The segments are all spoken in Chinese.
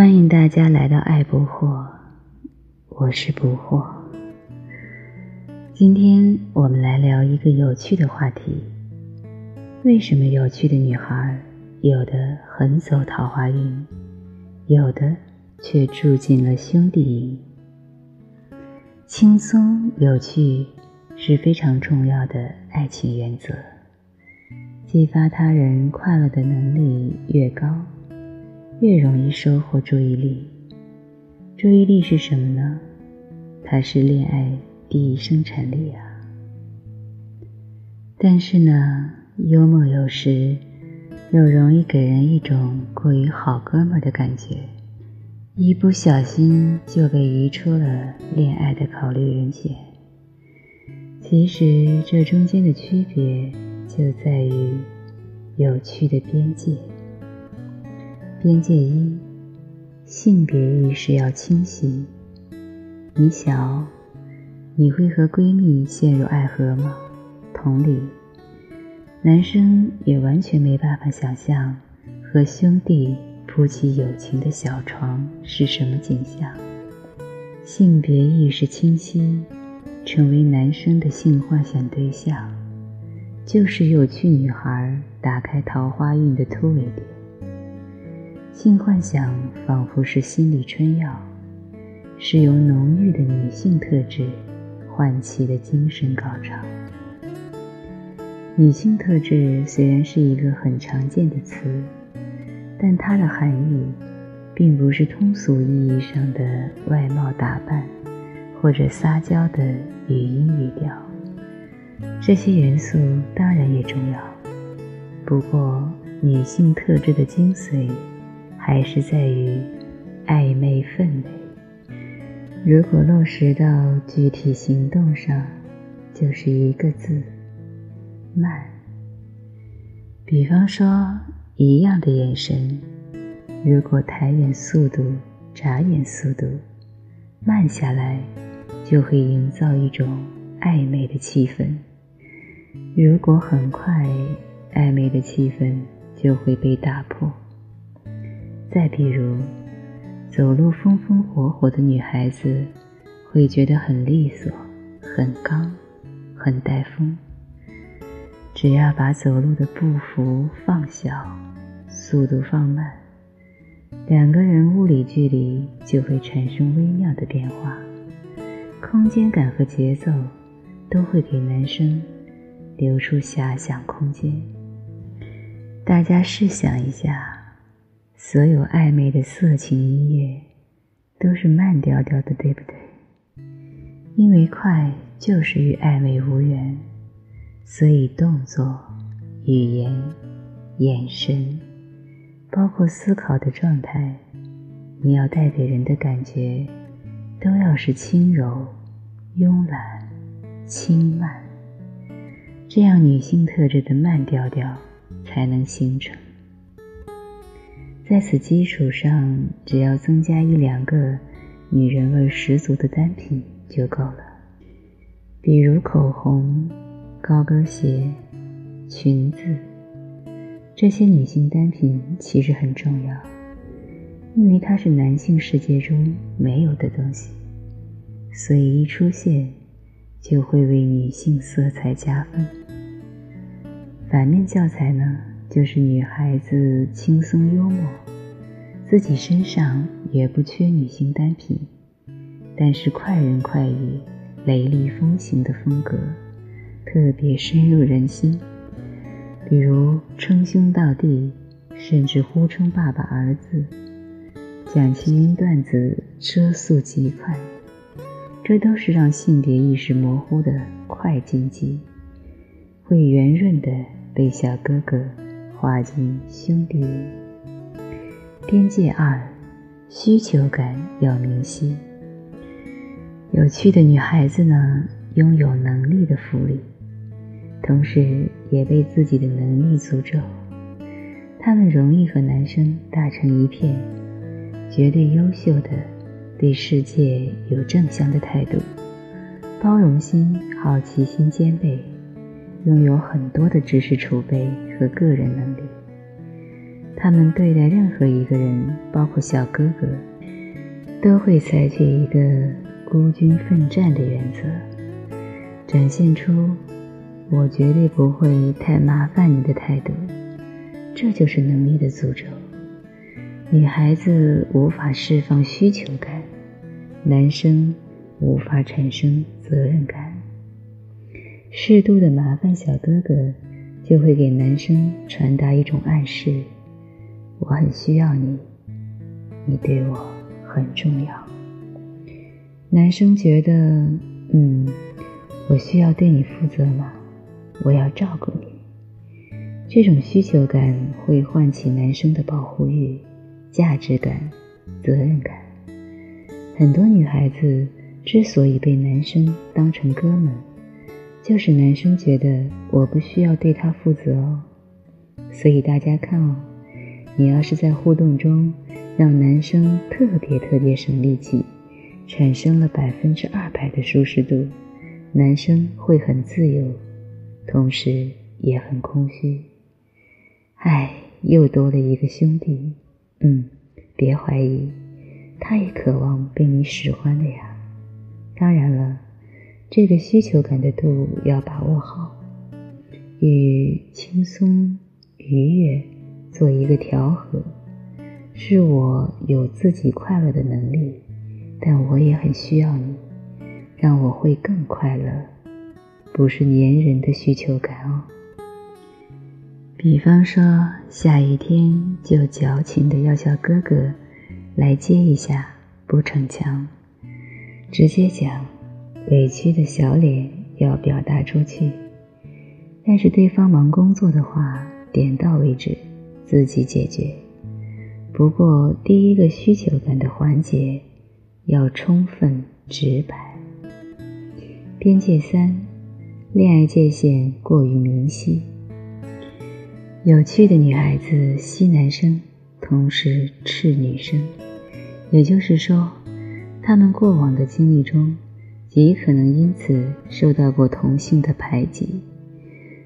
欢迎大家来到爱不惑，我是不惑。今天我们来聊一个有趣的话题：为什么有趣的女孩有的很走桃花运，有的却住进了兄弟营？轻松有趣是非常重要的爱情原则，激发他人快乐的能力越高。越容易收获注意力。注意力是什么呢？它是恋爱第一生产力啊。但是呢，幽默有时又容易给人一种过于好哥们儿的感觉，一不小心就被移出了恋爱的考虑人选。其实这中间的区别就在于有趣的边界。边界一，性别意识要清晰。你小，你会和闺蜜陷入爱河吗？同理，男生也完全没办法想象和兄弟铺起友情的小床是什么景象。性别意识清晰，成为男生的性幻想对象，就是有趣女孩打开桃花运的突围点。性幻想仿佛是心理春药，是由浓郁的女性特质唤起的精神高潮。女性特质虽然是一个很常见的词，但它的含义并不是通俗意义上的外貌打扮或者撒娇的语音语调。这些元素当然也重要，不过女性特质的精髓。还是在于暧昧氛围。如果落实到具体行动上，就是一个字：慢。比方说，一样的眼神，如果抬眼速度、眨眼速度慢下来，就会营造一种暧昧的气氛；如果很快，暧昧的气氛就会被打破。再比如，走路风风火火的女孩子，会觉得很利索、很刚、很带风。只要把走路的步幅放小，速度放慢，两个人物理距离就会产生微妙的变化，空间感和节奏都会给男生留出遐想空间。大家试想一下。所有暧昧的色情音乐都是慢调调的，对不对？因为快就是与暧昧无缘，所以动作、语言、眼神，包括思考的状态，你要带给人的感觉，都要是轻柔、慵懒、轻慢，这样女性特质的慢调调才能形成。在此基础上，只要增加一两个女人味十足的单品就够了，比如口红、高跟鞋、裙子。这些女性单品其实很重要，因为它是男性世界中没有的东西，所以一出现就会为女性色彩加分。反面教材呢？就是女孩子轻松幽默，自己身上也不缺女性单品，但是快人快语、雷厉风行的风格特别深入人心。比如称兄道弟，甚至呼称爸爸儿子，讲情段子车速极快，这都是让性别意识模糊的快进机，会圆润的被小哥哥。划进兄弟边界二，需求感要明晰。有趣的女孩子呢，拥有能力的福利，同时也被自己的能力诅咒。她们容易和男生打成一片，绝对优秀的，对世界有正向的态度，包容心、好奇心兼备。拥有很多的知识储备和个人能力，他们对待任何一个人，包括小哥哥，都会采取一个孤军奋战的原则，展现出我绝对不会太麻烦你的态度。这就是能力的诅咒。女孩子无法释放需求感，男生无法产生责任感。适度的麻烦小哥哥，就会给男生传达一种暗示：我很需要你，你对我很重要。男生觉得，嗯，我需要对你负责吗？我要照顾你。这种需求感会唤起男生的保护欲、价值感、责任感。很多女孩子之所以被男生当成哥们。就是男生觉得我不需要对他负责哦，所以大家看哦，你要是在互动中让男生特别特别省力气，产生了百分之二百的舒适度，男生会很自由，同时也很空虚。唉，又多了一个兄弟。嗯，别怀疑，他也渴望被你使唤的呀。当然了。这个需求感的度要把握好，与轻松愉悦做一个调和。是我有自己快乐的能力，但我也很需要你，让我会更快乐。不是粘人的需求感哦。比方说，下雨天就矫情的要小哥哥来接一下，不逞强，直接讲。委屈的小脸要表达出去，但是对方忙工作的话，点到为止，自己解决。不过第一个需求感的环节要充分直白。边界三，恋爱界限过于明晰。有趣的女孩子吸男生，同时斥女生，也就是说，他们过往的经历中。极可能因此受到过同性的排挤，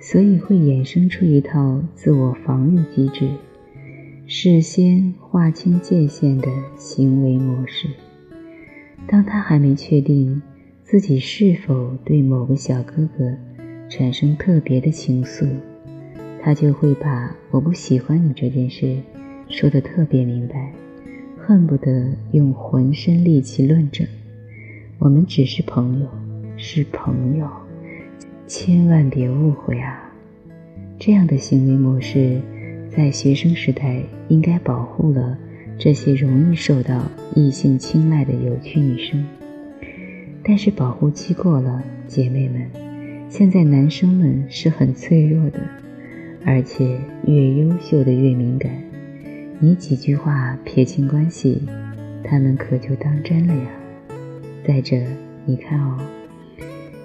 所以会衍生出一套自我防御机制，事先划清界限的行为模式。当他还没确定自己是否对某个小哥哥产生特别的情愫，他就会把“我不喜欢你”这件事说得特别明白，恨不得用浑身力气论证。我们只是朋友，是朋友，千万别误会啊！这样的行为模式，在学生时代应该保护了这些容易受到异性青睐的有趣女生。但是保护期过了，姐妹们，现在男生们是很脆弱的，而且越优秀的越敏感。你几句话撇清关系，他们可就当真了呀。再者，你看哦，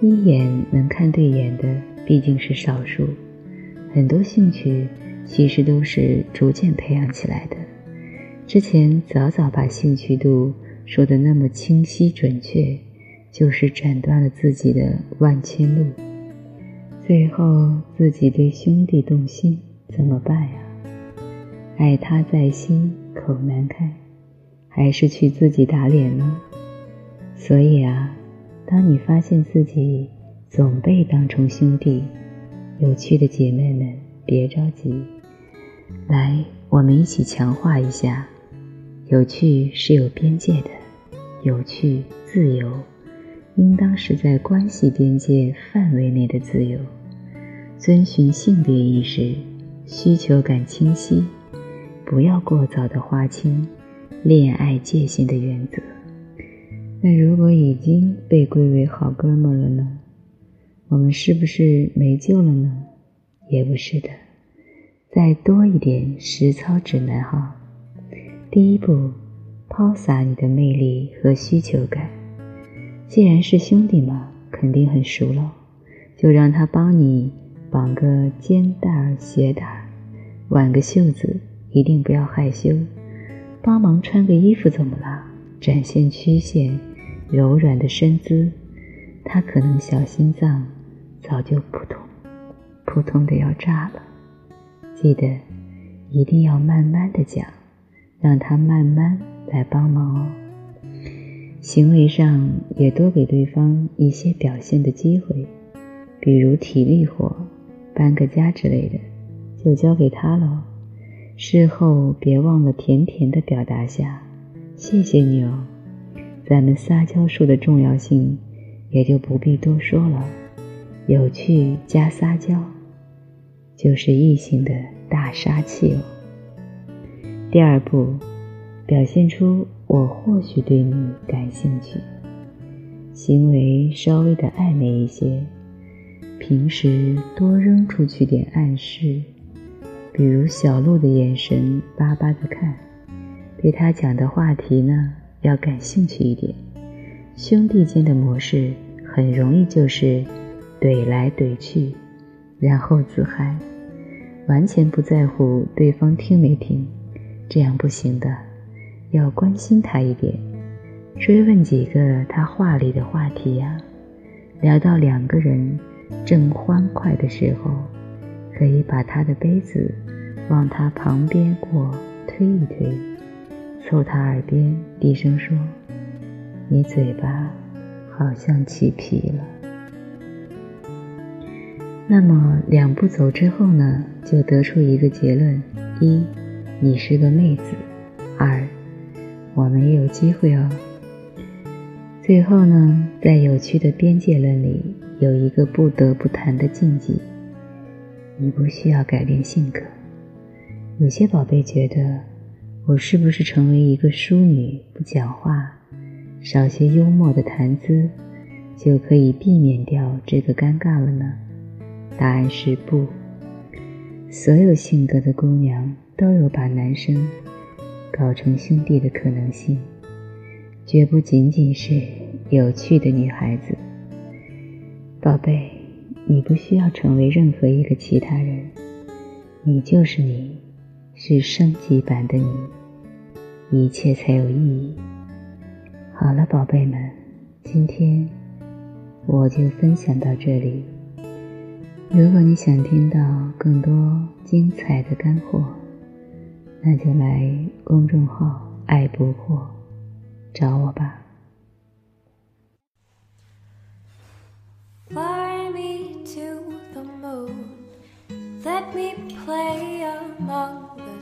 一眼能看对眼的毕竟是少数，很多兴趣其实都是逐渐培养起来的。之前早早把兴趣度说的那么清晰准确，就是斩断了自己的万千路。最后自己对兄弟动心，怎么办呀？爱他在心，口难开，还是去自己打脸呢？所以啊，当你发现自己总被当成兄弟，有趣的姐妹们别着急，来，我们一起强化一下。有趣是有边界的，有趣自由，应当是在关系边界范围内的自由，遵循性别意识，需求感清晰，不要过早的划清恋爱界限的原则。那如果已经被归为好哥们了呢？我们是不是没救了呢？也不是的，再多一点实操指南哈。第一步，抛洒你的魅力和需求感。既然是兄弟嘛，肯定很熟了，就让他帮你绑个肩带、鞋带，挽个袖子，一定不要害羞。帮忙穿个衣服怎么了？展现曲线。柔软的身姿，他可能小心脏早就扑通扑通的要炸了。记得一定要慢慢的讲，让他慢慢来帮忙哦。行为上也多给对方一些表现的机会，比如体力活、搬个家之类的，就交给他喽。事后别忘了甜甜的表达下，谢谢你哦。咱们撒娇术的重要性也就不必多说了，有趣加撒娇，就是异性的大杀器哦。第二步，表现出我或许对你感兴趣，行为稍微的暧昧一些，平时多扔出去点暗示，比如小鹿的眼神巴巴的看，对他讲的话题呢。要感兴趣一点，兄弟间的模式很容易就是怼来怼去，然后自嗨，完全不在乎对方听没听，这样不行的，要关心他一点，追问几个他话里的话题呀，聊到两个人正欢快的时候，可以把他的杯子往他旁边过推一推。凑他耳边低声说：“你嘴巴好像起皮了。”那么两步走之后呢，就得出一个结论：一，你是个妹子；二，我们也有机会哦。最后呢，在有趣的边界论里，有一个不得不谈的禁忌：你不需要改变性格。有些宝贝觉得。我是不是成为一个淑女，不讲话，少些幽默的谈资，就可以避免掉这个尴尬了呢？答案是不。所有性格的姑娘都有把男生搞成兄弟的可能性，绝不仅仅是有趣的女孩子。宝贝，你不需要成为任何一个其他人，你就是你。是升级版的你，一切才有意义。好了，宝贝们，今天我就分享到这里。如果你想听到更多精彩的干货，那就来公众号“爱不惑”找我吧。let me play among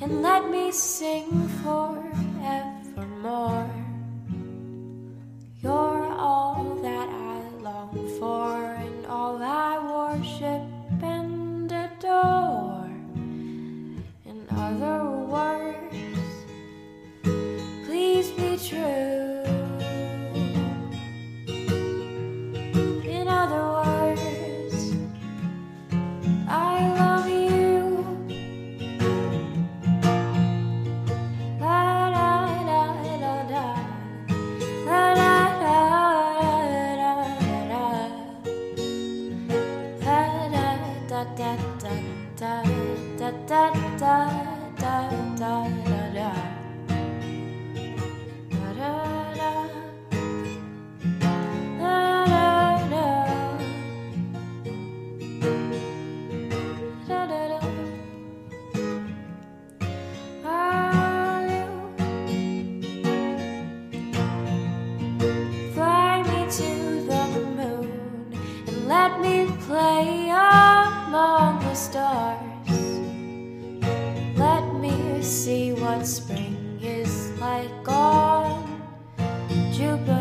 And let me sing forevermore. you.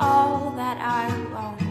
All that I long